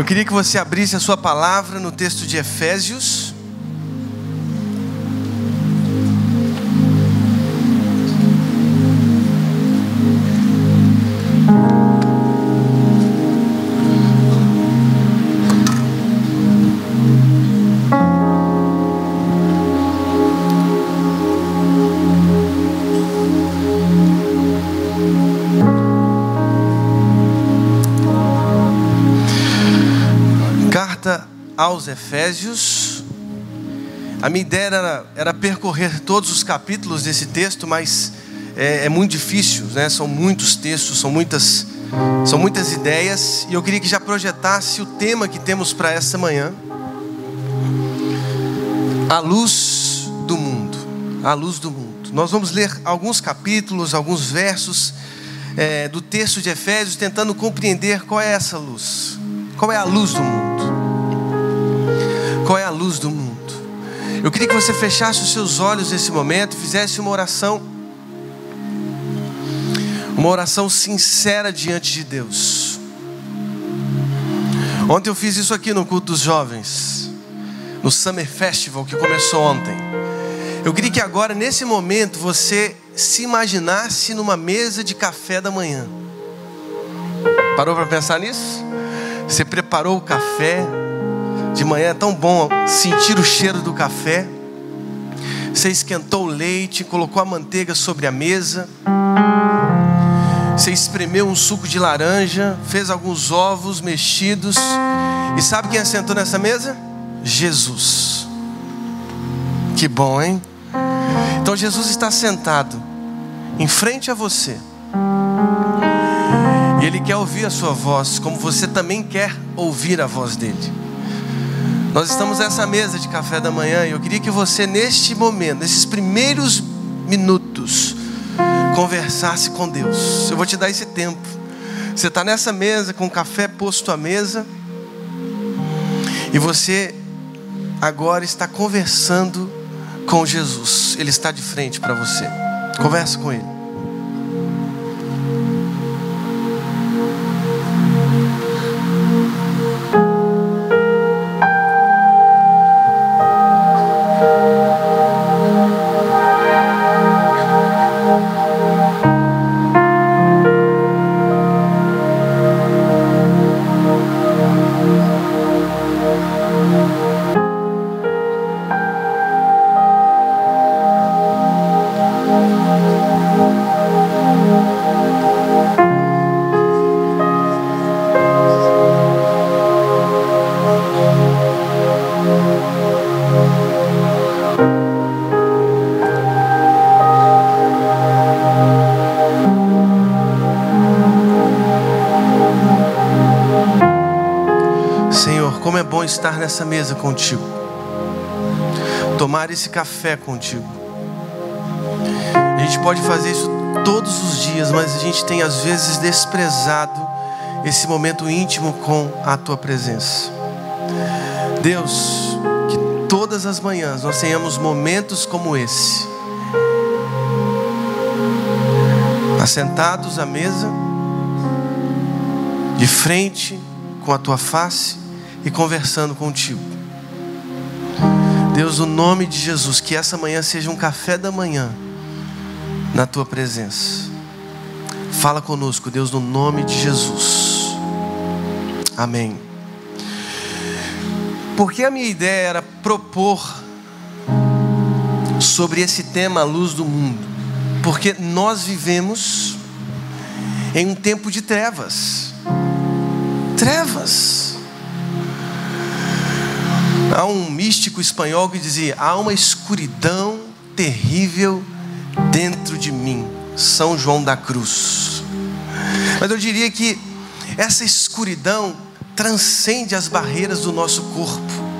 Eu queria que você abrisse a sua palavra no texto de Efésios. Efésios. A minha ideia era, era percorrer todos os capítulos desse texto, mas é, é muito difícil, né? São muitos textos, são muitas, são muitas ideias, e eu queria que já projetasse o tema que temos para essa manhã. A luz do mundo. A luz do mundo. Nós vamos ler alguns capítulos, alguns versos é, do texto de Efésios, tentando compreender qual é essa luz. Qual é a luz do mundo? Qual é a luz do mundo? Eu queria que você fechasse os seus olhos nesse momento e fizesse uma oração. Uma oração sincera diante de Deus. Ontem eu fiz isso aqui no culto dos jovens, no Summer Festival que começou ontem. Eu queria que agora, nesse momento, você se imaginasse numa mesa de café da manhã. Parou para pensar nisso? Você preparou o café. De manhã é tão bom sentir o cheiro do café. Você esquentou o leite, colocou a manteiga sobre a mesa. Você espremeu um suco de laranja, fez alguns ovos mexidos. E sabe quem assentou nessa mesa? Jesus. Que bom, hein? Então Jesus está sentado em frente a você. E Ele quer ouvir a sua voz, como você também quer ouvir a voz dele. Nós estamos nessa mesa de café da manhã e eu queria que você, neste momento, nesses primeiros minutos, conversasse com Deus. Eu vou te dar esse tempo. Você está nessa mesa com o café posto à mesa e você agora está conversando com Jesus. Ele está de frente para você. Converse com Ele. Nessa mesa contigo, tomar esse café contigo. A gente pode fazer isso todos os dias, mas a gente tem às vezes desprezado esse momento íntimo com a tua presença. Deus, que todas as manhãs nós tenhamos momentos como esse, assentados à mesa, de frente com a tua face e conversando contigo. Deus, no nome de Jesus, que essa manhã seja um café da manhã na tua presença. Fala conosco, Deus, no nome de Jesus. Amém. Porque a minha ideia era propor sobre esse tema a luz do mundo, porque nós vivemos em um tempo de trevas. Trevas. Há um místico espanhol que dizia: há uma escuridão terrível dentro de mim, São João da Cruz. Mas eu diria que essa escuridão transcende as barreiras do nosso corpo.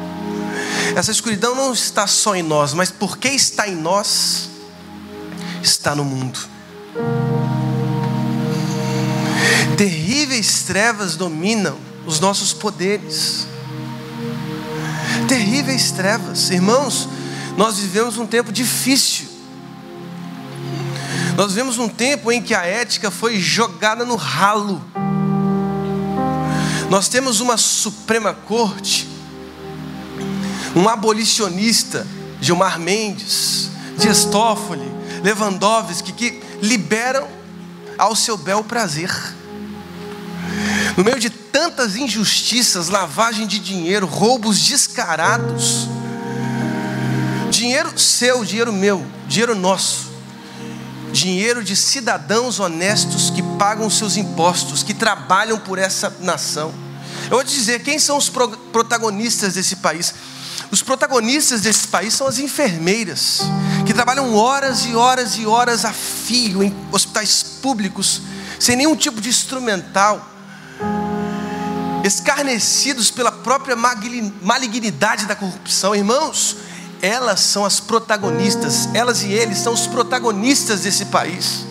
Essa escuridão não está só em nós, mas porque está em nós, está no mundo. Terríveis trevas dominam os nossos poderes. Terríveis trevas, irmãos, nós vivemos um tempo difícil. Nós vivemos um tempo em que a ética foi jogada no ralo. Nós temos uma Suprema Corte, um abolicionista, Gilmar Mendes, Dias Toffoli, Lewandowski, que liberam ao seu bel prazer. No meio de tantas injustiças, lavagem de dinheiro, roubos descarados, dinheiro seu, dinheiro meu, dinheiro nosso, dinheiro de cidadãos honestos que pagam seus impostos, que trabalham por essa nação. Eu vou te dizer quem são os protagonistas desse país. Os protagonistas desse país são as enfermeiras, que trabalham horas e horas e horas a fio em hospitais públicos, sem nenhum tipo de instrumental, escarnecidos pela própria malignidade da corrupção. Irmãos, elas são as protagonistas, elas e eles são os protagonistas desse país.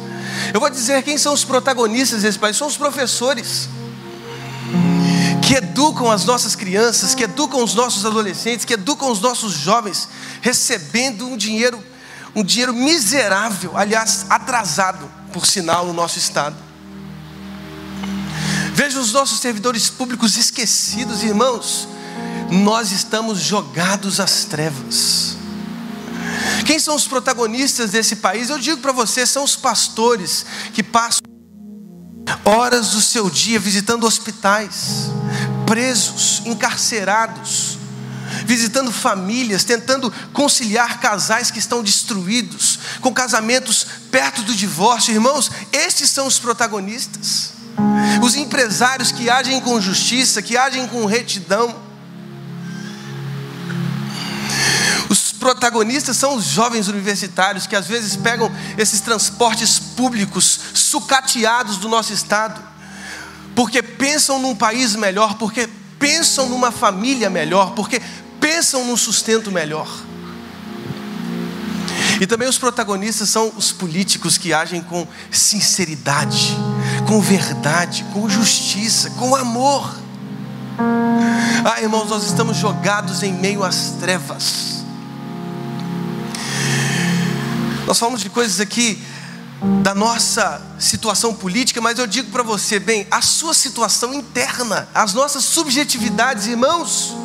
Eu vou dizer quem são os protagonistas desse país: são os professores que educam as nossas crianças, que educam os nossos adolescentes, que educam os nossos jovens, recebendo um dinheiro, um dinheiro miserável, aliás, atrasado, por sinal, no nosso estado. Veja os nossos servidores públicos esquecidos, irmãos. Nós estamos jogados às trevas. Quem são os protagonistas desse país? Eu digo para você, são os pastores que passam horas do seu dia visitando hospitais, presos, encarcerados, visitando famílias, tentando conciliar casais que estão destruídos, com casamentos perto do divórcio. Irmãos, estes são os protagonistas. Os empresários que agem com justiça, que agem com retidão. Os protagonistas são os jovens universitários que às vezes pegam esses transportes públicos sucateados do nosso estado, porque pensam num país melhor, porque pensam numa família melhor, porque pensam num sustento melhor. E também os protagonistas são os políticos que agem com sinceridade, com verdade, com justiça, com amor. Ah, irmãos, nós estamos jogados em meio às trevas. Nós falamos de coisas aqui da nossa situação política, mas eu digo para você, bem, a sua situação interna, as nossas subjetividades, irmãos.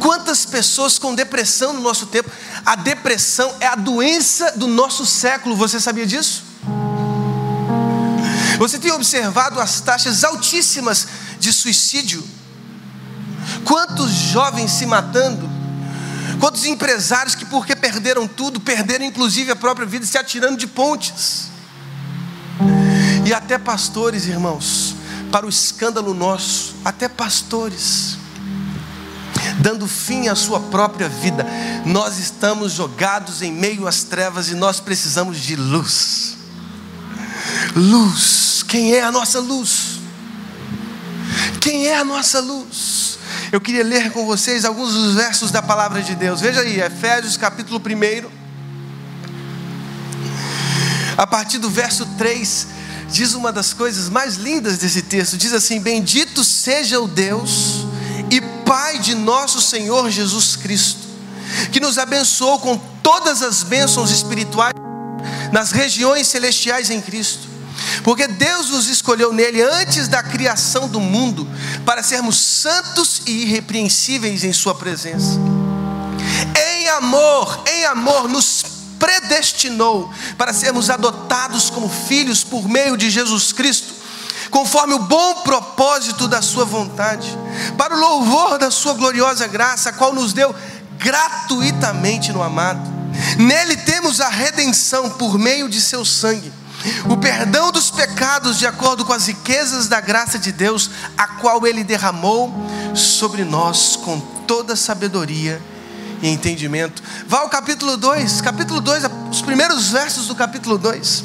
Quantas pessoas com depressão no nosso tempo? A depressão é a doença do nosso século, você sabia disso? Você tem observado as taxas altíssimas de suicídio? Quantos jovens se matando? Quantos empresários que, porque perderam tudo, perderam inclusive a própria vida, se atirando de pontes. E até pastores, irmãos, para o escândalo nosso, até pastores, dando fim à sua própria vida. Nós estamos jogados em meio às trevas e nós precisamos de luz. Luz, quem é a nossa luz? Quem é a nossa luz? Eu queria ler com vocês alguns dos versos da palavra de Deus. Veja aí, Efésios capítulo 1. A partir do verso 3, diz uma das coisas mais lindas desse texto: diz assim: Bendito seja o Deus Pai de nosso Senhor Jesus Cristo, que nos abençoou com todas as bênçãos espirituais nas regiões celestiais em Cristo porque Deus nos escolheu nele antes da criação do mundo para sermos santos e irrepreensíveis em Sua presença. Em amor, em amor, nos predestinou para sermos adotados como filhos por meio de Jesus Cristo, conforme o bom propósito da Sua vontade, para o louvor da Sua gloriosa graça, a qual nos deu gratuitamente no amado. Nele temos a redenção por meio de Seu sangue o perdão dos pecados de acordo com as riquezas da graça de Deus, a qual Ele derramou sobre nós com toda sabedoria e entendimento. Vá ao capítulo 2, capítulo 2, os primeiros versos do capítulo 2.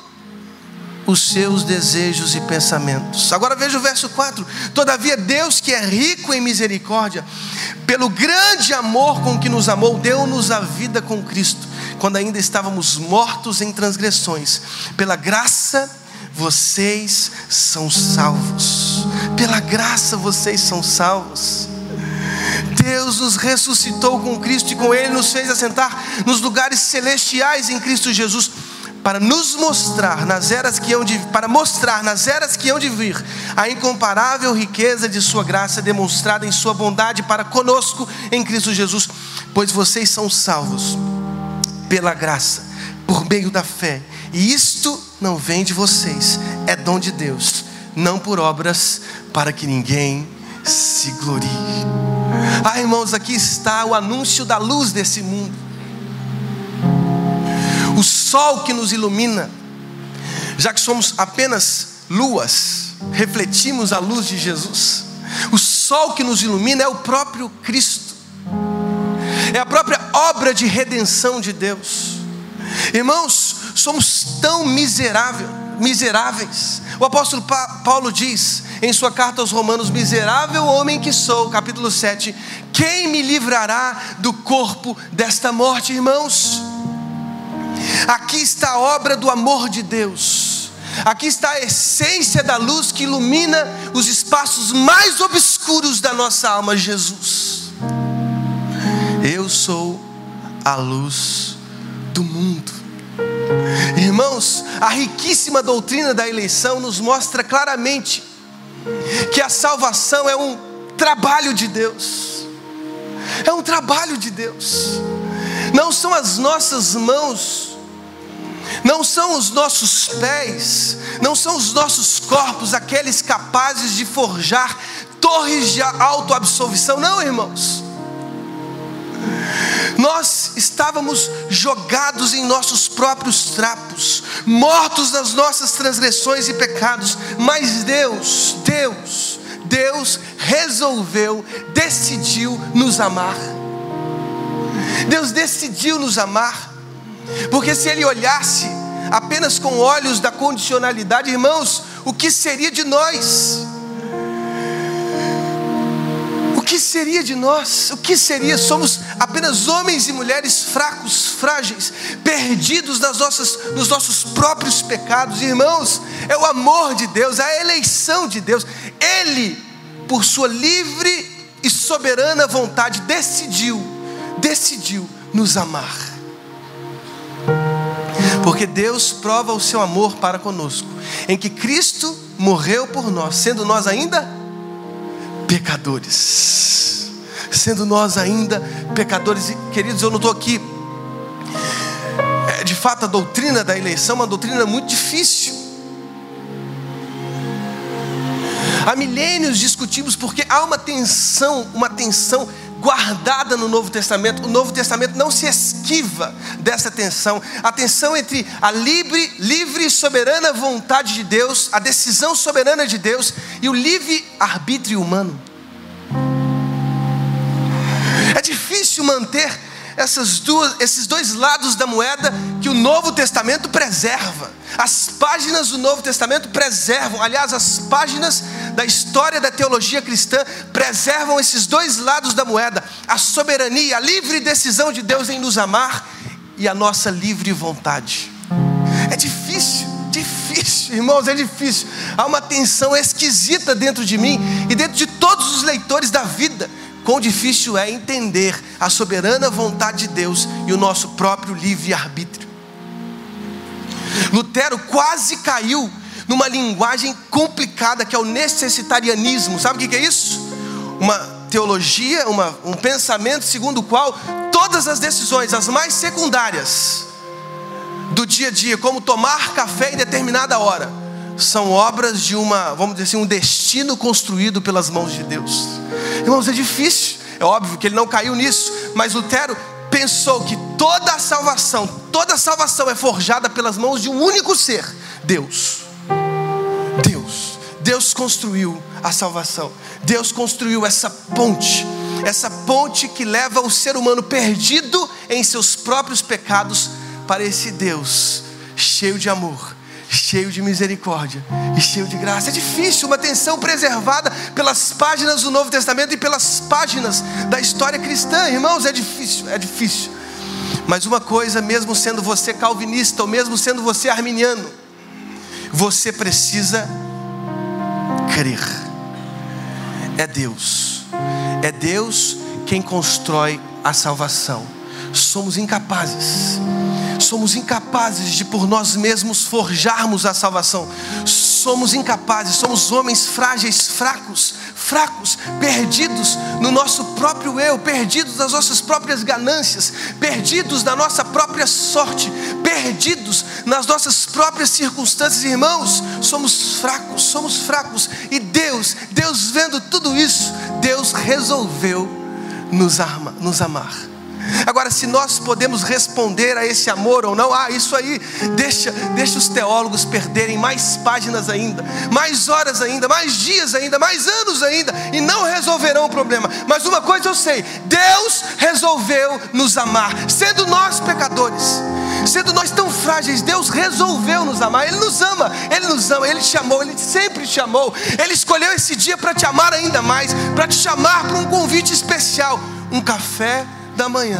os seus desejos e pensamentos. Agora veja o verso 4: Todavia, Deus, que é rico em misericórdia, pelo grande amor com que nos amou, deu-nos a vida com Cristo, quando ainda estávamos mortos em transgressões, pela graça vocês são salvos. Pela graça vocês são salvos. Deus nos ressuscitou com Cristo e com Ele nos fez assentar nos lugares celestiais em Cristo Jesus para nos mostrar nas eras que hão de para mostrar nas eras que hão de vir a incomparável riqueza de sua graça demonstrada em sua bondade para conosco em Cristo Jesus, pois vocês são salvos pela graça, por meio da fé. E isto não vem de vocês, é dom de Deus, não por obras para que ninguém se glorie. Ah, irmãos, aqui está o anúncio da luz desse mundo sol que nos ilumina, já que somos apenas luas, refletimos a luz de Jesus. O sol que nos ilumina é o próprio Cristo, é a própria obra de redenção de Deus. Irmãos, somos tão miserável, miseráveis. O apóstolo Paulo diz em sua carta aos Romanos: Miserável homem que sou, capítulo 7, quem me livrará do corpo desta morte, irmãos? Aqui está a obra do amor de Deus. Aqui está a essência da luz que ilumina os espaços mais obscuros da nossa alma, Jesus. Eu sou a luz do mundo. Irmãos, a riquíssima doutrina da eleição nos mostra claramente que a salvação é um trabalho de Deus. É um trabalho de Deus. Não são as nossas mãos não são os nossos pés, não são os nossos corpos aqueles capazes de forjar torres de autoabsolvição, não, irmãos. Nós estávamos jogados em nossos próprios trapos, mortos nas nossas transgressões e pecados, mas Deus, Deus, Deus resolveu, decidiu nos amar. Deus decidiu nos amar porque se ele olhasse apenas com olhos da condicionalidade, irmãos, o que seria de nós? O que seria de nós? O que seria? Somos apenas homens e mulheres fracos, frágeis, perdidos nas nossas, nos nossos próprios pecados. Irmãos, é o amor de Deus, a eleição de Deus. Ele, por sua livre e soberana vontade, decidiu, decidiu nos amar. Porque Deus prova o seu amor para conosco, em que Cristo morreu por nós, sendo nós ainda pecadores. Sendo nós ainda pecadores, e queridos, eu não estou aqui. É, de fato, a doutrina da eleição é uma doutrina muito difícil. Há milênios discutimos porque há uma tensão, uma tensão guardada no Novo Testamento. O Novo Testamento não se esquiva dessa tensão. A tensão entre a livre, livre e soberana vontade de Deus, a decisão soberana de Deus e o livre arbítrio humano. É difícil manter essas duas, esses dois lados da moeda que o Novo Testamento preserva. As páginas do Novo Testamento preservam, aliás, as páginas da história da teologia cristã preservam esses dois lados da moeda: a soberania, a livre decisão de Deus em nos amar e a nossa livre vontade. É difícil, difícil, irmãos, é difícil. Há uma tensão esquisita dentro de mim e dentro de todos os leitores da vida Quão difícil é entender a soberana vontade de Deus e o nosso próprio livre-arbítrio. Lutero quase caiu numa linguagem complicada que é o necessitarianismo. Sabe o que é isso? Uma teologia, uma, um pensamento segundo o qual todas as decisões, as mais secundárias do dia a dia, como tomar café em determinada hora, são obras de uma, vamos dizer assim, um destino construído pelas mãos de Deus. Irmãos, é difícil, é óbvio que ele não caiu nisso, mas Lutero pensou que toda a salvação, toda a salvação é forjada pelas mãos de um único ser, Deus. Deus. Deus construiu a salvação. Deus construiu essa ponte, essa ponte que leva o ser humano perdido em seus próprios pecados para esse Deus cheio de amor cheio de misericórdia e cheio de graça. É difícil, uma atenção preservada pelas páginas do Novo Testamento e pelas páginas da história cristã, irmãos, é difícil, é difícil. Mas uma coisa, mesmo sendo você calvinista, ou mesmo sendo você arminiano, você precisa crer. É Deus, é Deus quem constrói a salvação. Somos incapazes, somos incapazes de por nós mesmos forjarmos a salvação. Somos incapazes, somos homens frágeis, fracos, fracos, perdidos no nosso próprio eu, perdidos nas nossas próprias ganâncias, perdidos na nossa própria sorte, perdidos nas nossas próprias circunstâncias, irmãos. Somos fracos, somos fracos, e Deus, Deus vendo tudo isso, Deus resolveu nos, arma, nos amar. Agora, se nós podemos responder a esse amor ou não, ah, isso aí, deixa, deixa os teólogos perderem mais páginas ainda, mais horas ainda, mais dias ainda, mais anos ainda, e não resolverão o problema. Mas uma coisa eu sei: Deus resolveu nos amar, sendo nós pecadores, sendo nós tão frágeis, Deus resolveu nos amar, Ele nos ama, Ele nos ama, Ele te amou, Ele sempre te amou, Ele escolheu esse dia para te amar ainda mais, para te chamar para um convite especial um café da manhã,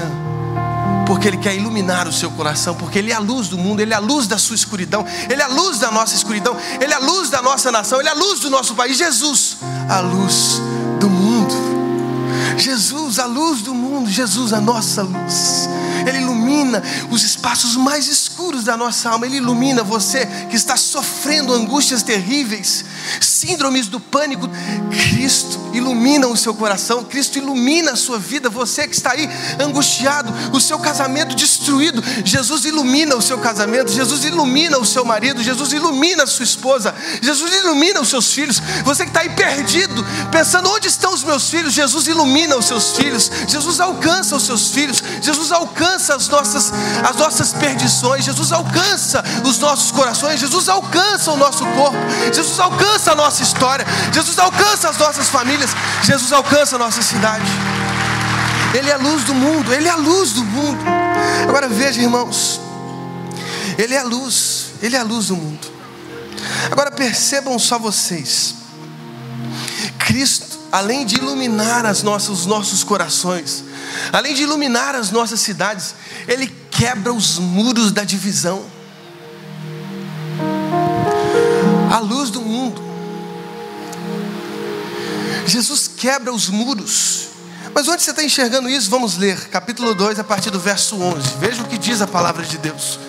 porque Ele quer iluminar o seu coração, porque Ele é a luz do mundo, Ele é a luz da sua escuridão, Ele é a luz da nossa escuridão, Ele é a luz da nossa nação, Ele é a luz do nosso país. Jesus, a luz do mundo. Jesus, a luz do mundo, Jesus, a nossa luz. Ele ilumina os espaços mais escuros da nossa alma. Ele ilumina você que está sofrendo angústias terríveis, síndromes do pânico. Cristo ilumina o seu coração, Cristo ilumina a sua vida. Você que está aí angustiado, o seu casamento destruído, Jesus ilumina o seu casamento, Jesus ilumina o seu marido, Jesus ilumina a sua esposa, Jesus ilumina os seus filhos. Você que está aí perdido, pensando onde estão os meus filhos, Jesus ilumina os seus filhos, Jesus alcança os seus filhos, Jesus alcança as nossas, as nossas perdições, Jesus alcança os nossos corações, Jesus alcança o nosso corpo, Jesus alcança a nossa história, Jesus alcança as nossas famílias, Jesus alcança a nossa cidade. Ele é a luz do mundo, Ele é a luz do mundo. Agora veja, irmãos, Ele é a luz, Ele é a luz do mundo. Agora percebam só vocês, Cristo, além de iluminar as nossas, os nossos corações, Além de iluminar as nossas cidades, Ele quebra os muros da divisão. A luz do mundo. Jesus quebra os muros. Mas onde você está enxergando isso? Vamos ler capítulo 2, a partir do verso 11. Veja o que diz a palavra de Deus.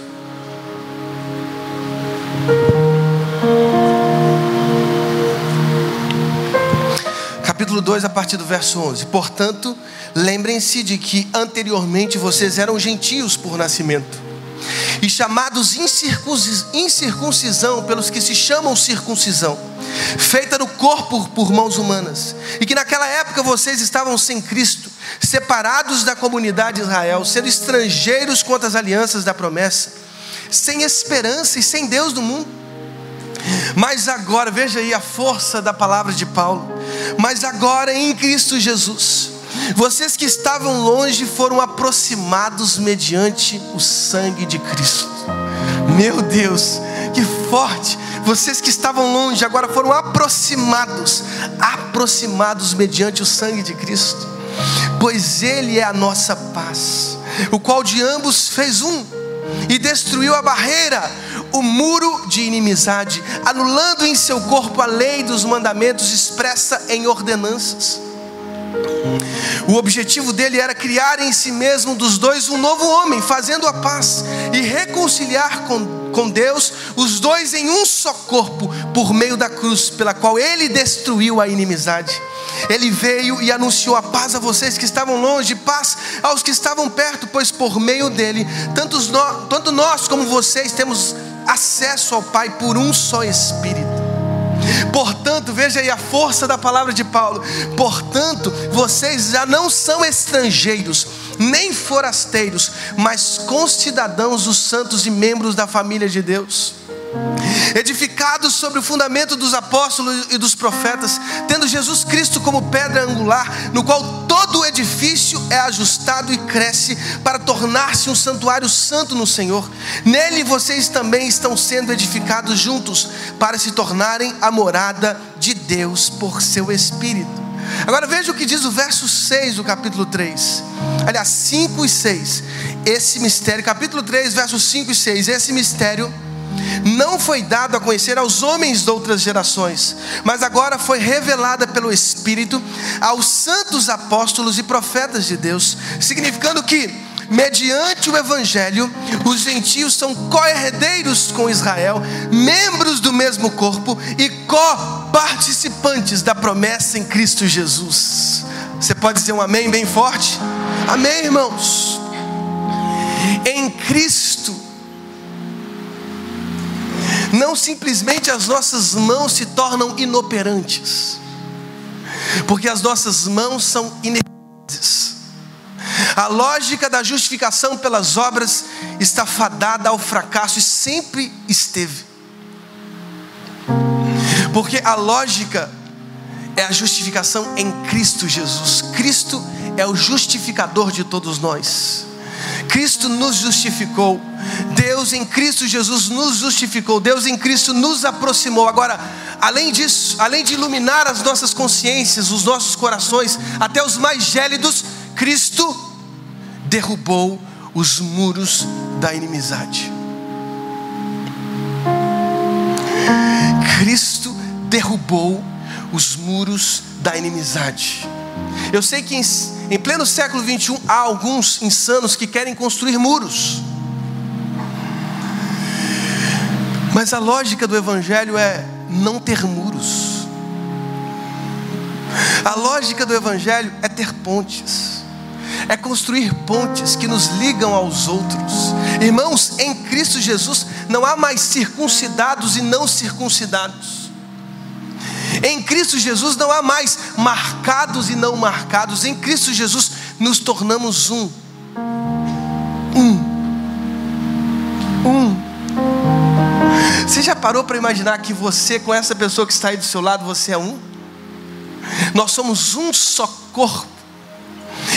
Capítulo 2, a partir do verso 11. Portanto, Lembrem-se de que anteriormente vocês eram gentios por nascimento e chamados incircuncisão pelos que se chamam circuncisão, feita no corpo por mãos humanas, e que naquela época vocês estavam sem Cristo, separados da comunidade de Israel, sendo estrangeiros contra as alianças da promessa, sem esperança e sem Deus no mundo. Mas agora, veja aí a força da palavra de Paulo. Mas agora em Cristo Jesus, vocês que estavam longe foram aproximados mediante o sangue de Cristo. Meu Deus, que forte! Vocês que estavam longe agora foram aproximados, aproximados mediante o sangue de Cristo. Pois Ele é a nossa paz, o qual de ambos fez um e destruiu a barreira, o muro de inimizade, anulando em seu corpo a lei dos mandamentos expressa em ordenanças o objetivo dele era criar em si mesmo dos dois um novo homem, fazendo a paz e reconciliar com, com Deus os dois em um só corpo, por meio da cruz, pela qual ele destruiu a inimizade. Ele veio e anunciou a paz a vocês que estavam longe, paz aos que estavam perto, pois por meio dele, tanto nós, tanto nós como vocês temos acesso ao Pai por um só Espírito. Portanto, veja aí a força da palavra de Paulo. Portanto, vocês já não são estrangeiros, nem forasteiros, mas concidadãos dos santos e membros da família de Deus edificados sobre o fundamento dos apóstolos e dos profetas, tendo Jesus Cristo como pedra angular, no qual todo o edifício é ajustado e cresce para tornar-se um santuário santo no Senhor. Nele vocês também estão sendo edificados juntos para se tornarem a morada de Deus por seu Espírito. Agora veja o que diz o verso 6 do capítulo 3. aliás, 5 e 6. Esse mistério, capítulo 3, versos 5 e 6. Esse mistério não foi dado a conhecer aos homens de outras gerações, mas agora foi revelada pelo Espírito aos santos apóstolos e profetas de Deus, significando que, mediante o Evangelho, os gentios são co-herdeiros com Israel, membros do mesmo corpo e co-participantes da promessa em Cristo Jesus. Você pode dizer um amém bem forte? Amém, irmãos. Em Cristo, não simplesmente as nossas mãos se tornam inoperantes, porque as nossas mãos são ineficazes. A lógica da justificação pelas obras está fadada ao fracasso e sempre esteve. Porque a lógica é a justificação em Cristo Jesus. Cristo é o justificador de todos nós. Cristo nos justificou. Deus em Cristo Jesus nos justificou. Deus em Cristo nos aproximou. Agora, além disso, além de iluminar as nossas consciências, os nossos corações, até os mais gélidos, Cristo derrubou os muros da inimizade. Cristo derrubou os muros da inimizade. Eu sei que em, em pleno século 21 há alguns insanos que querem construir muros. Mas a lógica do Evangelho é não ter muros. A lógica do Evangelho é ter pontes, é construir pontes que nos ligam aos outros. Irmãos, em Cristo Jesus não há mais circuncidados e não circuncidados. Em Cristo Jesus não há mais marcados e não marcados. Em Cristo Jesus nos tornamos um. Um. Um. Você já parou para imaginar que você, com essa pessoa que está aí do seu lado, você é um? Nós somos um só corpo.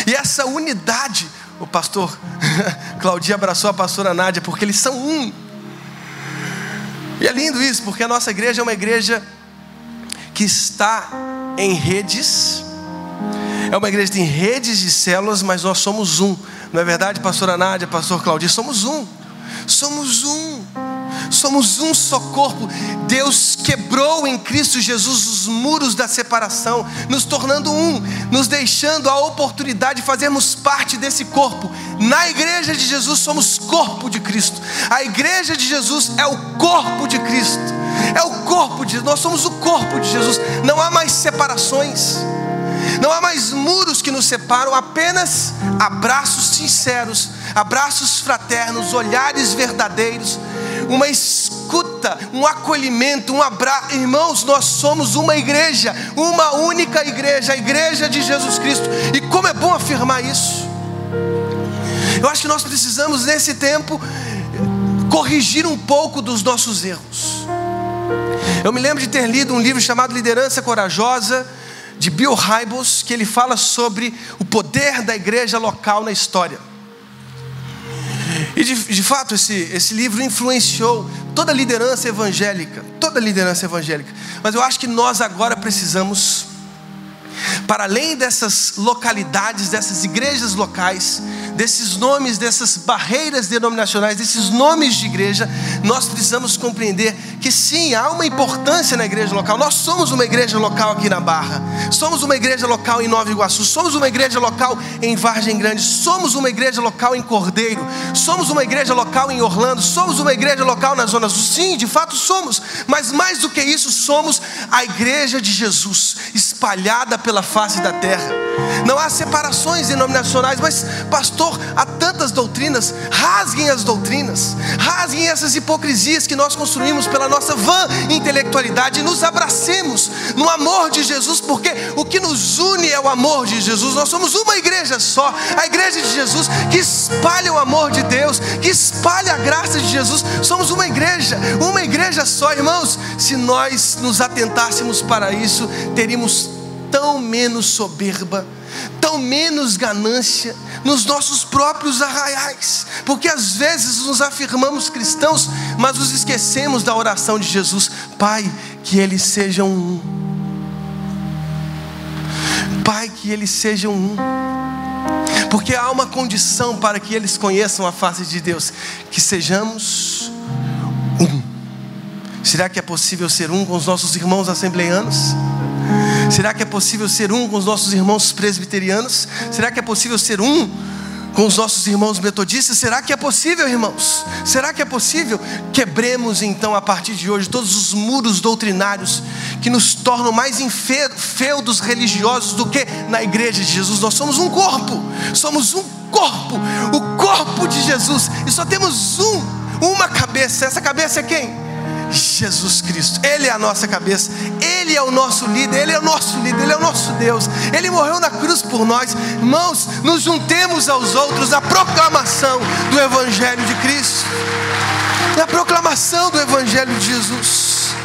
E essa unidade, o pastor Claudia abraçou a pastora Nádia, porque eles são um. E é lindo isso, porque a nossa igreja é uma igreja que está em redes. É uma igreja que tem redes de células, mas nós somos um. Não é verdade, pastora Nádia, pastor Claudio? Somos um. Somos um. Somos um só corpo. Deus quebrou em Cristo Jesus os muros da separação, nos tornando um, nos deixando a oportunidade de fazermos parte desse corpo. Na igreja de Jesus somos corpo de Cristo. A igreja de Jesus é o corpo de Cristo é o corpo de nós somos o corpo de Jesus. Não há mais separações. Não há mais muros que nos separam, apenas abraços sinceros, abraços fraternos, olhares verdadeiros, uma escuta, um acolhimento, um abraço. Irmãos, nós somos uma igreja, uma única igreja, a igreja de Jesus Cristo. E como é bom afirmar isso. Eu acho que nós precisamos, nesse tempo, corrigir um pouco dos nossos erros. Eu me lembro de ter lido um livro chamado Liderança Corajosa, de Bill Hybels, que ele fala sobre o poder da igreja local na história. E de, de fato, esse, esse livro influenciou toda a liderança evangélica, toda a liderança evangélica. Mas eu acho que nós agora precisamos para além dessas localidades, dessas igrejas locais, desses nomes, dessas barreiras denominacionais, desses nomes de igreja, nós precisamos compreender que sim, há uma importância na igreja local. Nós somos uma igreja local aqui na Barra, somos uma igreja local em Nova Iguaçu, somos uma igreja local em Vargem Grande, somos uma igreja local em Cordeiro, somos uma igreja local em Orlando, somos uma igreja local na Zona Sul. Sim, de fato somos, mas mais do que isso, somos a igreja de Jesus, espalhada pela face da terra. Não há separações denominacionais, mas, pastor, há tantas doutrinas. Rasguem as doutrinas, rasguem essas hipocrisias que nós construímos pela nossa vã intelectualidade e nos abracemos no amor de Jesus, porque o que nos une é o amor de Jesus. Nós somos uma igreja só, a igreja de Jesus, que espalha o amor de Deus, que espalha a graça de Jesus. Somos uma igreja, uma igreja só, irmãos. Se nós nos atentássemos para isso, teríamos tão menos soberba, tão menos ganância nos nossos próprios arraiais, porque às vezes nos afirmamos cristãos, mas nos esquecemos da oração de Jesus: Pai, que eles sejam um. Pai, que eles sejam um. Porque há uma condição para que eles conheçam a face de Deus: que sejamos um. Será que é possível ser um com os nossos irmãos assembleianos? Será que é possível ser um com os nossos irmãos presbiterianos? Será que é possível ser um com os nossos irmãos metodistas? Será que é possível, irmãos? Será que é possível? Quebremos então a partir de hoje todos os muros doutrinários que nos tornam mais feudos religiosos do que na igreja de Jesus. Nós somos um corpo, somos um corpo, o corpo de Jesus, e só temos um, uma cabeça. Essa cabeça é quem? Jesus Cristo. Ele é a nossa cabeça, Ele é o nosso líder, Ele é o nosso líder, Ele é o nosso Deus. Ele morreu na cruz por nós. Irmãos, nos juntemos aos outros na proclamação do Evangelho de Cristo, na proclamação do Evangelho de Jesus.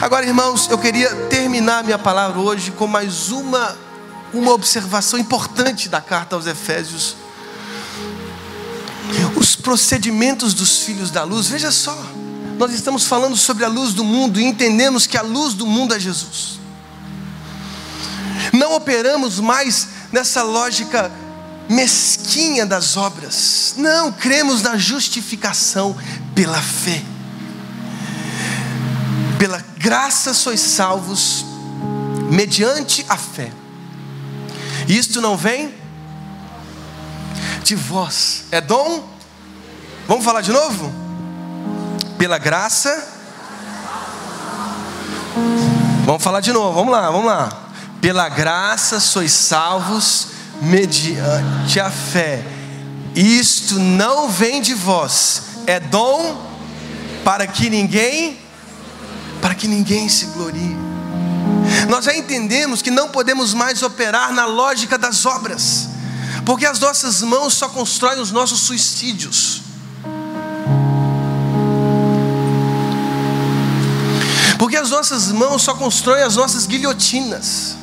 Agora, irmãos, eu queria terminar minha palavra hoje com mais uma, uma observação importante da carta aos Efésios. Os procedimentos dos filhos da luz, veja só. Nós estamos falando sobre a luz do mundo e entendemos que a luz do mundo é Jesus. Não operamos mais nessa lógica mesquinha das obras. Não, cremos na justificação pela fé. Pela graça sois salvos mediante a fé. Isto não vem de vós, é dom. Vamos falar de novo? Pela graça. Vamos falar de novo, vamos lá, vamos lá. Pela graça sois salvos mediante a fé. Isto não vem de vós, é dom para que ninguém para que ninguém se glorie. Nós já entendemos que não podemos mais operar na lógica das obras, porque as nossas mãos só constroem os nossos suicídios. Porque as nossas mãos só constroem as nossas guilhotinas.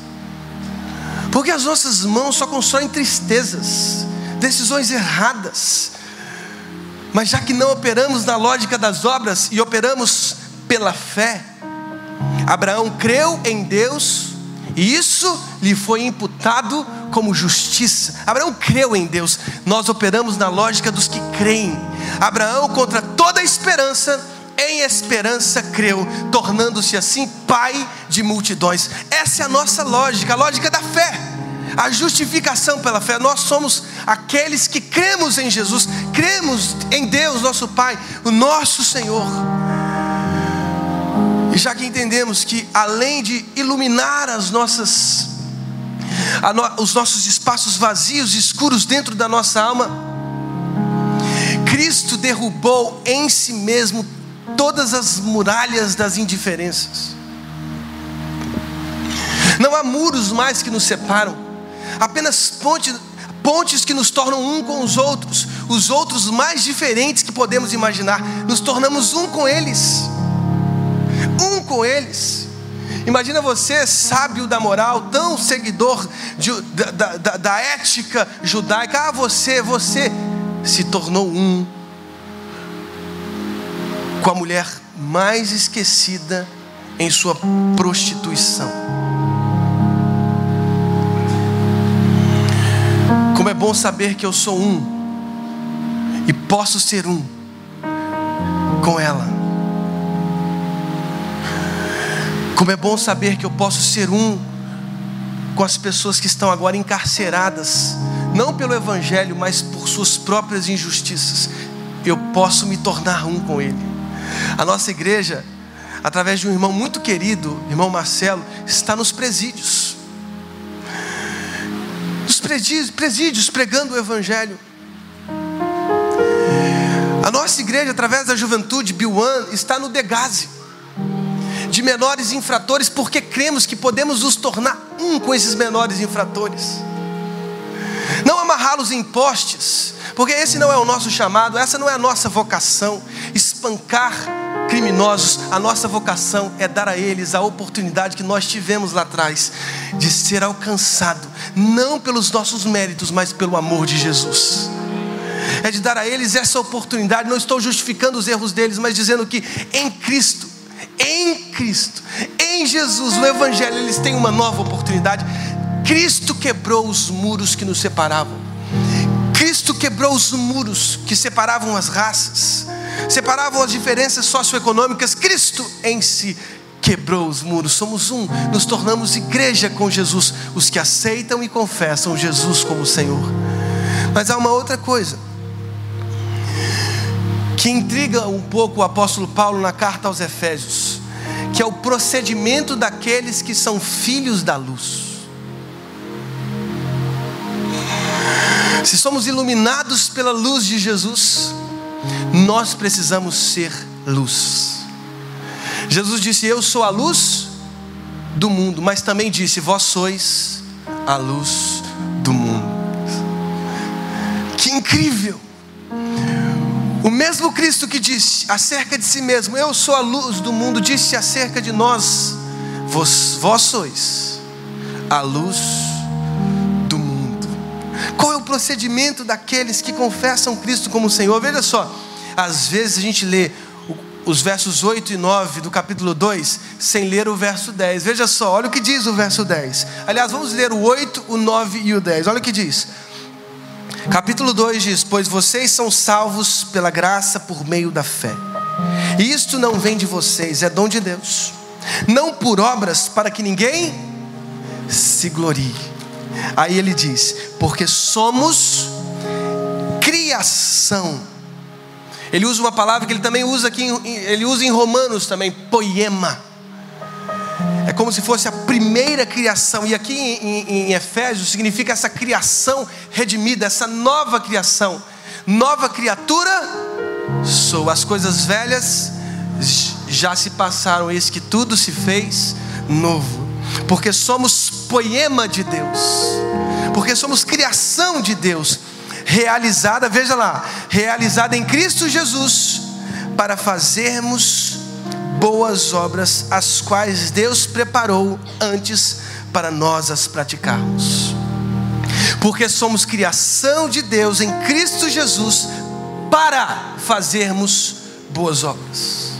Porque as nossas mãos só constroem tristezas, decisões erradas. Mas já que não operamos na lógica das obras e operamos pela fé, Abraão creu em Deus e isso lhe foi imputado como justiça. Abraão creu em Deus. Nós operamos na lógica dos que creem. Abraão, contra toda esperança, em esperança creu, tornando-se assim pai de multidões. Essa é a nossa lógica, a lógica da fé. A justificação pela fé, nós somos aqueles que cremos em Jesus, cremos em Deus, nosso Pai, o nosso Senhor. E já que entendemos que além de iluminar as nossas no, os nossos espaços vazios, escuros dentro da nossa alma, Cristo derrubou em si mesmo todas as muralhas das indiferenças. Não há muros mais que nos separam, apenas pontes, pontes que nos tornam um com os outros, os outros mais diferentes que podemos imaginar, nos tornamos um com eles. Um com eles. Imagina você, sábio da moral, tão seguidor de, da, da, da ética judaica. Ah, você, você se tornou um com a mulher mais esquecida em sua prostituição. Como é bom saber que eu sou um e posso ser um com ela. Como é bom saber que eu posso ser um com as pessoas que estão agora encarceradas, não pelo Evangelho, mas por suas próprias injustiças. Eu posso me tornar um com Ele. A nossa igreja, através de um irmão muito querido, irmão Marcelo, está nos presídios. Nos presídios, pregando o Evangelho. A nossa igreja, através da juventude Biwan, está no Degase de menores infratores, porque cremos que podemos nos tornar um com esses menores infratores. Amarrá-los em postes, porque esse não é o nosso chamado, essa não é a nossa vocação. Espancar criminosos, a nossa vocação é dar a eles a oportunidade que nós tivemos lá atrás de ser alcançado, não pelos nossos méritos, mas pelo amor de Jesus. É de dar a eles essa oportunidade. Não estou justificando os erros deles, mas dizendo que em Cristo, em Cristo, em Jesus, no Evangelho, eles têm uma nova oportunidade. Cristo quebrou os muros que nos separavam. Cristo quebrou os muros que separavam as raças, separavam as diferenças socioeconômicas. Cristo em si quebrou os muros. Somos um, nos tornamos igreja com Jesus, os que aceitam e confessam Jesus como Senhor. Mas há uma outra coisa que intriga um pouco o apóstolo Paulo na carta aos Efésios, que é o procedimento daqueles que são filhos da luz. Se somos iluminados pela luz de Jesus, nós precisamos ser luz. Jesus disse: Eu sou a luz do mundo, mas também disse: Vós sois a luz do mundo. Que incrível! O mesmo Cristo que disse acerca de si mesmo: Eu sou a luz do mundo, disse acerca de nós: Vós, vós sois a luz do. Qual é o procedimento daqueles que confessam Cristo como Senhor? Veja só, às vezes a gente lê os versos 8 e 9 do capítulo 2 sem ler o verso 10. Veja só, olha o que diz o verso 10. Aliás, vamos ler o 8, o 9 e o 10. Olha o que diz. Capítulo 2 diz: Pois vocês são salvos pela graça por meio da fé. E isto não vem de vocês, é dom de Deus. Não por obras para que ninguém se glorie. Aí ele diz: Porque somos criação. Ele usa uma palavra que ele também usa aqui, ele usa em Romanos também, poema é como se fosse a primeira criação, e aqui em, em, Efésios significa essa criação redimida, essa nova criação, nova criatura sou. As coisas velhas já se passaram, eis que tudo se fez novo, porque somos poema de Deus, porque somos criação de Deus, realizada, veja lá, realizada em Cristo Jesus, para fazermos boas obras, as quais Deus preparou antes para nós as praticarmos. Porque somos criação de Deus em Cristo Jesus para fazermos boas obras.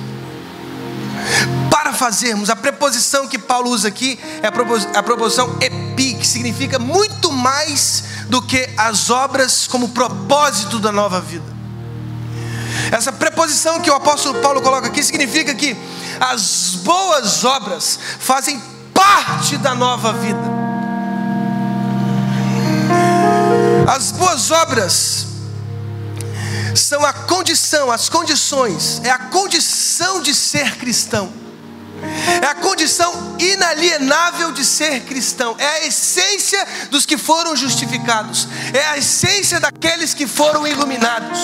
Para fazermos, a preposição que Paulo usa aqui é a preposição epi, que significa muito mais do que as obras como propósito da nova vida. Essa preposição que o apóstolo Paulo coloca aqui significa que as boas obras fazem parte da nova vida. As boas obras são a condição, as condições, é a condição de ser cristão. É a condição inalienável de ser cristão, é a essência dos que foram justificados, é a essência daqueles que foram iluminados.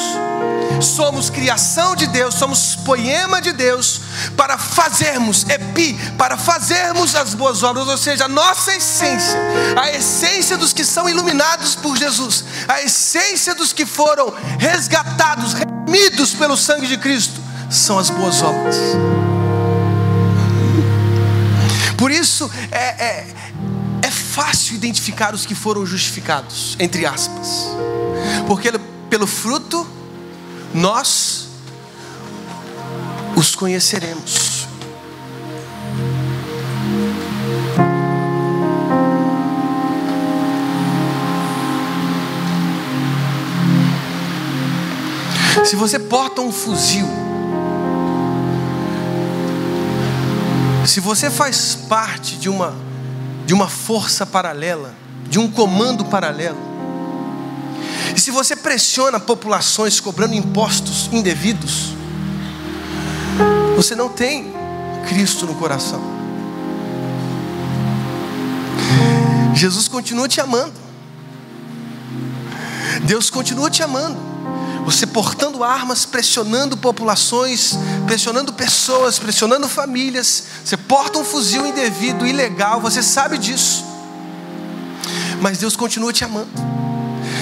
Somos criação de Deus, somos poema de Deus para fazermos, epi, para fazermos as boas obras, ou seja, a nossa essência, a essência dos que são iluminados por Jesus, a essência dos que foram resgatados, remidos pelo sangue de Cristo, são as boas obras. Por isso é, é, é fácil identificar os que foram justificados, entre aspas, porque pelo fruto nós os conheceremos. Se você porta um fuzil, se você faz parte de uma de uma força paralela, de um comando paralelo, e se você pressiona populações cobrando impostos indevidos, você não tem Cristo no coração. Jesus continua te amando. Deus continua te amando. Você portando armas, pressionando populações, pressionando pessoas, pressionando famílias. Você porta um fuzil indevido, ilegal, você sabe disso. Mas Deus continua te amando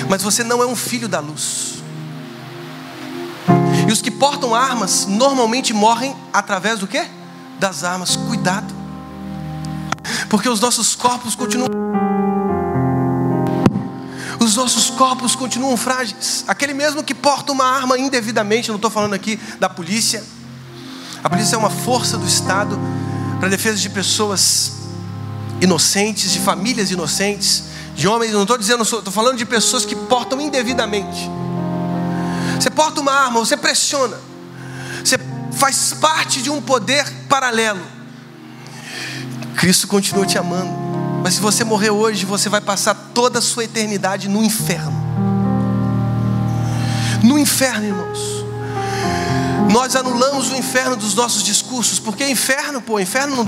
mas você não é um filho da luz. E os que portam armas normalmente morrem através do que? Das armas. Cuidado. Porque os nossos corpos continuam. Os nossos corpos continuam frágeis. Aquele mesmo que porta uma arma indevidamente, não estou falando aqui da polícia. A polícia é uma força do Estado para defesa de pessoas inocentes, de famílias inocentes de homens, não estou dizendo, estou falando de pessoas que portam indevidamente. Você porta uma arma, você pressiona, você faz parte de um poder paralelo. Cristo continua te amando, mas se você morrer hoje, você vai passar toda a sua eternidade no inferno. No inferno, irmãos. Nós anulamos o inferno dos nossos discursos, porque inferno, pô, inferno não.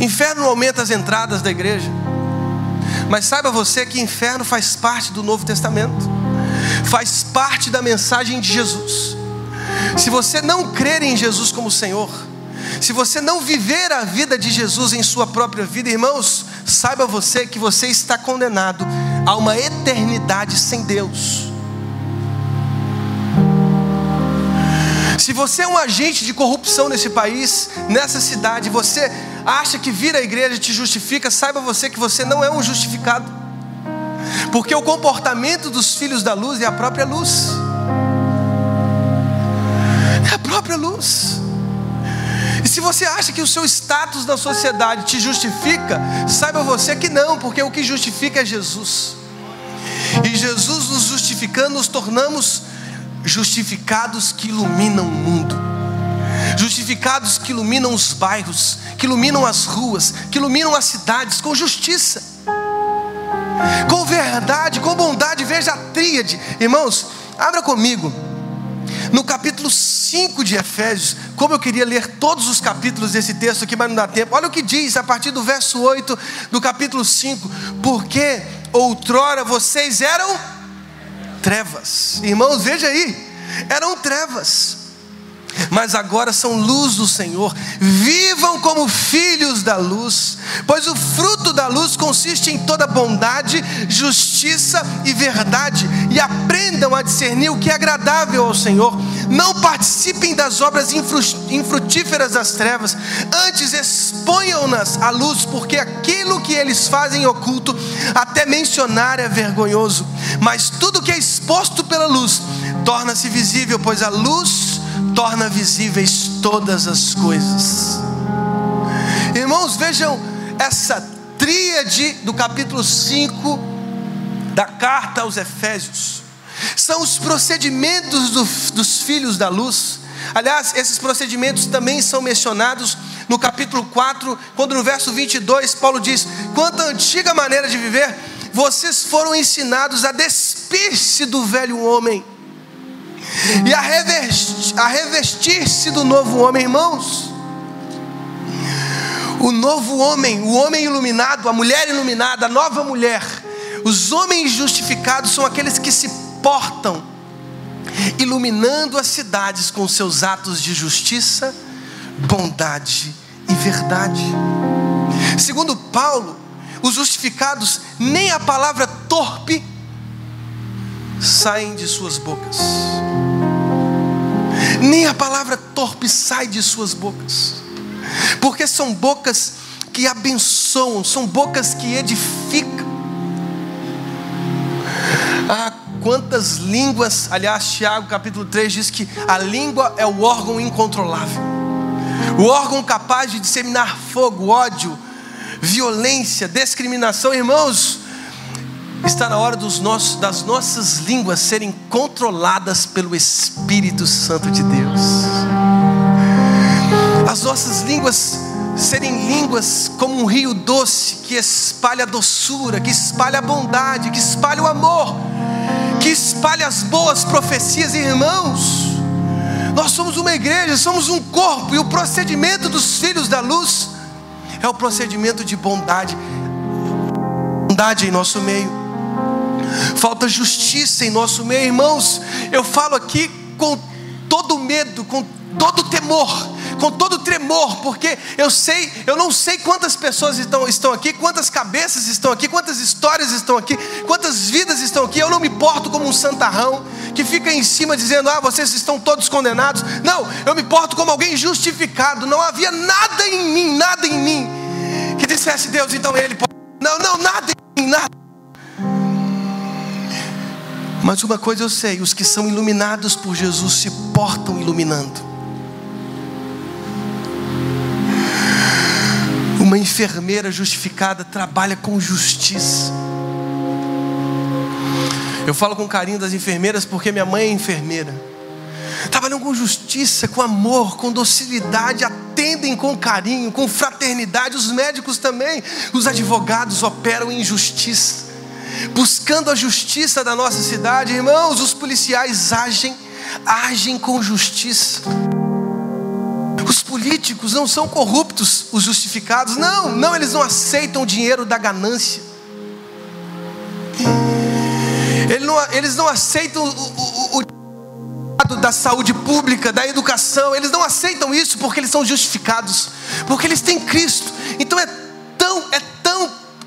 Inferno aumenta as entradas da igreja. Mas saiba você que inferno faz parte do Novo Testamento, faz parte da mensagem de Jesus. Se você não crer em Jesus como Senhor, se você não viver a vida de Jesus em sua própria vida, irmãos, saiba você que você está condenado a uma eternidade sem Deus. Se você é um agente de corrupção nesse país, nessa cidade, você acha que vir à igreja te justifica, saiba você que você não é um justificado. Porque o comportamento dos filhos da luz é a própria luz. É a própria luz. Se você acha que o seu status na sociedade te justifica, saiba você que não, porque o que justifica é Jesus. E Jesus nos justificando, nos tornamos justificados que iluminam o mundo, justificados que iluminam os bairros, que iluminam as ruas, que iluminam as cidades com justiça, com verdade, com bondade. Veja a tríade, irmãos, abra comigo. No capítulo 5 de Efésios, como eu queria ler todos os capítulos desse texto aqui, mas não dá tempo. Olha o que diz a partir do verso 8 do capítulo 5: Porque outrora vocês eram trevas. Irmãos, veja aí, eram trevas. Mas agora são luz do Senhor, vivam como filhos da luz, pois o fruto da luz consiste em toda bondade, justiça e verdade, e aprendam a discernir o que é agradável ao Senhor. Não participem das obras infrutíferas das trevas, antes exponham-nas à luz, porque aquilo que eles fazem oculto, até mencionar é vergonhoso. Mas tudo que é exposto pela luz torna-se visível, pois a luz torna visíveis todas as coisas. Irmãos, vejam essa tríade do capítulo 5 da carta aos Efésios. São os procedimentos do, dos filhos da luz. Aliás, esses procedimentos também são mencionados no capítulo 4, quando no verso 22 Paulo diz: Quanto à antiga maneira de viver, vocês foram ensinados a despir-se do velho homem e a, revestir, revestir-se do novo homem, irmãos. O novo homem, o homem iluminado, a mulher iluminada, a nova mulher, os homens justificados são aqueles que se portam, iluminando as cidades com seus atos de justiça, bondade e verdade. Segundo Paulo, os justificados, nem a palavra torpe saem de suas bocas, nem a palavra torpe sai de suas bocas, porque são bocas que abençoam, são bocas que edificam. Ah, quantas línguas, aliás, Tiago capítulo 3 diz que a língua é o órgão incontrolável, o órgão capaz de disseminar fogo, ódio, violência, discriminação, irmãos. Está na hora nossos, das nossas línguas serem controladas pelo Espírito Santo de Deus. As nossas línguas serem línguas como um rio doce que espalha a doçura, que espalha a bondade, que espalha o amor, que espalha as boas profecias, irmãos. Nós somos uma igreja, somos um corpo, e o procedimento dos filhos da luz é o procedimento de bondade. Bondade em nosso meio. Falta justiça em nosso meio, irmãos. Eu falo aqui com todo medo, com todo temor com todo tremor, porque eu sei, eu não sei quantas pessoas estão, estão aqui, quantas cabeças estão aqui, quantas histórias estão aqui, quantas vidas estão aqui. Eu não me porto como um santarrão que fica em cima dizendo: Ah, vocês estão todos condenados. Não, eu me porto como alguém justificado. Não havia nada em mim, nada em mim que dissesse Deus, então ele pode. Não, não, nada em mim, nada. Mas uma coisa eu sei: os que são iluminados por Jesus se portam iluminando. Uma enfermeira justificada trabalha com justiça. Eu falo com carinho das enfermeiras porque minha mãe é enfermeira. Trabalham com justiça, com amor, com docilidade, atendem com carinho, com fraternidade. Os médicos também, os advogados operam em justiça, buscando a justiça da nossa cidade. Irmãos, os policiais agem, agem com justiça. Os políticos não são corruptos, os justificados. Não, não, eles não aceitam o dinheiro da ganância. Eles não, aceitam o, o, o da saúde pública, da educação, eles não aceitam isso porque eles são justificados, porque eles têm Cristo. Então é tão, é tão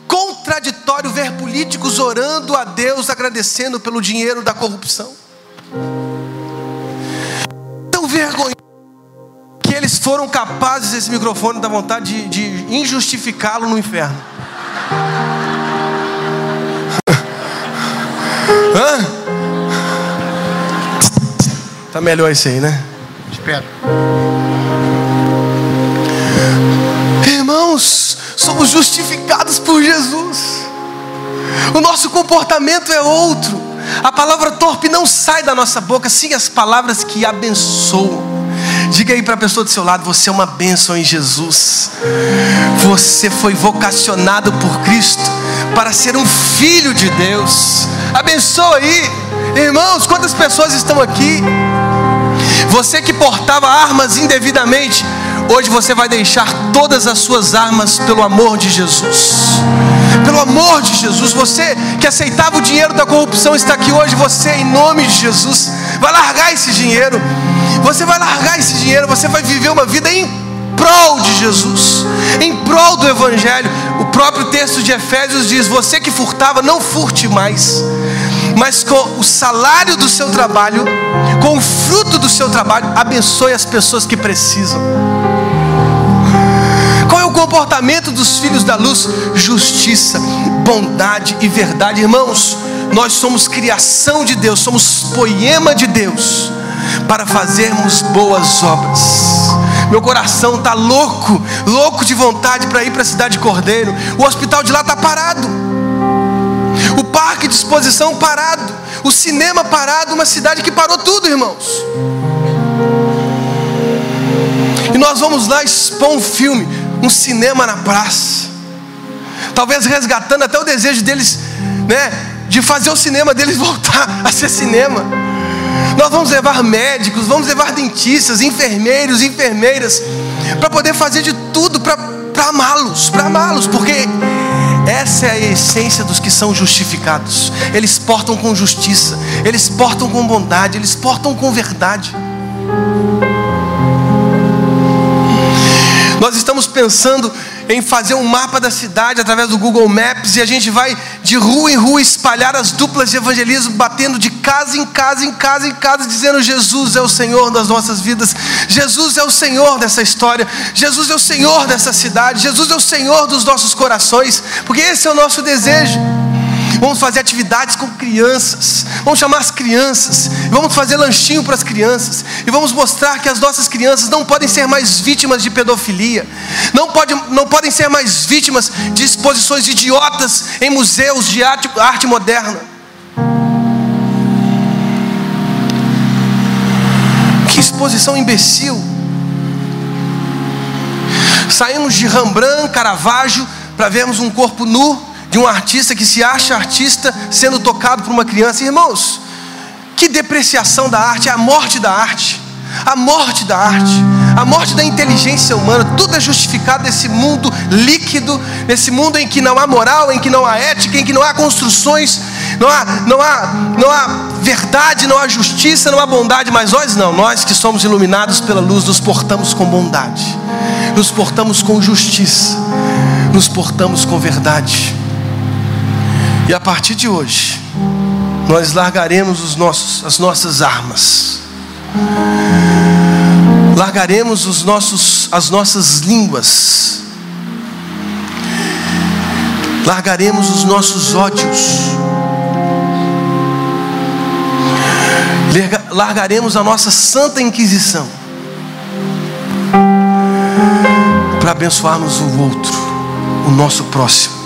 contraditório ver políticos orando a Deus, agradecendo pelo dinheiro da corrupção. Tão vergonhoso que eles foram capazes, esse microfone dá vontade de, de injustificá-lo no inferno. Hã? Tá melhor isso aí, né? Espero. Irmãos, somos justificados por Jesus. O nosso comportamento é outro. A palavra torpe não sai da nossa boca, sim as palavras que abençoam. Diga aí para a pessoa do seu lado: você é uma bênção em Jesus. Você foi vocacionado por Cristo para ser um filho de Deus. Abençoa aí, irmãos. Quantas pessoas estão aqui? Você que portava armas indevidamente, hoje você vai deixar todas as suas armas pelo amor de Jesus. Pelo amor de Jesus, você que aceitava o dinheiro da corrupção está aqui hoje, você em nome de Jesus, vai largar esse dinheiro. Você vai largar esse dinheiro, você vai viver uma vida em prol de Jesus, em prol do Evangelho. O próprio texto de Efésios diz: Você que furtava, não furte mais, mas com o salário do seu trabalho, com o fruto do seu trabalho, abençoe as pessoas que precisam. Comportamento dos filhos da luz? Justiça, bondade e verdade, irmãos. Nós somos criação de Deus, somos poema de Deus para fazermos boas obras. Meu coração está louco, louco de vontade para ir para a cidade de Cordeiro. O hospital de lá está parado, o parque de exposição parado, o cinema parado, uma cidade que parou tudo, irmãos. E nós vamos lá expor um filme, um cinema na praça. Talvez resgatando até o desejo deles, né, de fazer o cinema deles voltar a ser cinema. Nós vamos levar médicos, vamos levar dentistas, enfermeiros, enfermeiras, para poder fazer de tudo para amá-los, para amá-los, porque essa é a essência dos que são justificados. Eles portam com justiça, eles portam com bondade, eles portam com verdade. Nós estamos pensando em fazer um mapa da cidade através do Google Maps e a gente vai de rua em rua espalhar as duplas de evangelismo, batendo de casa em casa, em casa em casa, dizendo: Jesus é o Senhor das nossas vidas, Jesus é o Senhor dessa história, Jesus é o Senhor dessa cidade, Jesus é o Senhor dos nossos corações, porque esse é o nosso desejo. Vamos fazer atividades com crianças. Vamos chamar as crianças. Vamos fazer lanchinho para as crianças. E vamos mostrar que as nossas crianças não podem ser mais vítimas de pedofilia. Não, pode, não podem ser mais vítimas de exposições idiotas em museus de arte, arte moderna. Que exposição imbecil. Saímos de Rembrandt, Caravaggio, para vermos um corpo nu de um artista que se acha artista sendo tocado por uma criança. Irmãos, que depreciação da arte, é a morte da arte, a morte da arte, a morte da inteligência humana, tudo é justificado nesse mundo líquido, nesse mundo em que não há moral, em que não há ética, em que não há construções, não há, não há, não há verdade, não há justiça, não há bondade, mas nós não, nós que somos iluminados pela luz, nos portamos com bondade, nos portamos com justiça, nos portamos com verdade. E a partir de hoje, nós largaremos os nossos, as nossas armas, largaremos os nossos, as nossas línguas, largaremos os nossos ódios, largaremos a nossa santa inquisição para abençoarmos o outro o nosso próximo.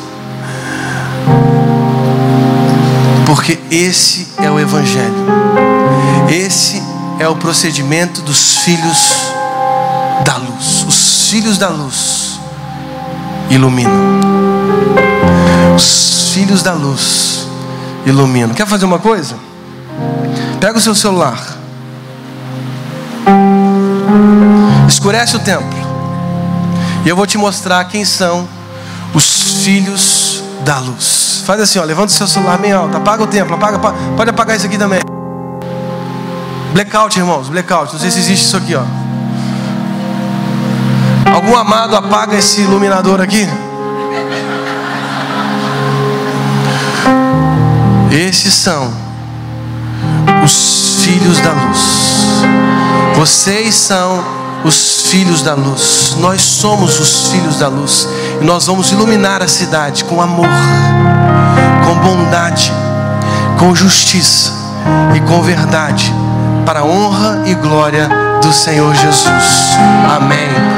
Porque esse é o Evangelho, esse é o procedimento dos filhos da luz. Os filhos da luz iluminam. Os filhos da luz iluminam. Quer fazer uma coisa? Pega o seu celular. Escurece o templo. E eu vou te mostrar quem são os filhos da luz. Faz assim, ó, levanta o seu celular bem alto, apaga o templo, apaga, apaga, pode apagar isso aqui também. Blackout, irmãos, blackout. Não sei se existe isso aqui, ó. Algum amado apaga esse iluminador aqui? Esses são os filhos da luz. Vocês são os filhos da luz. Nós somos os filhos da luz. E nós vamos iluminar a cidade com amor, bondade, com justiça e com verdade, para a honra e glória do Senhor Jesus. Amém.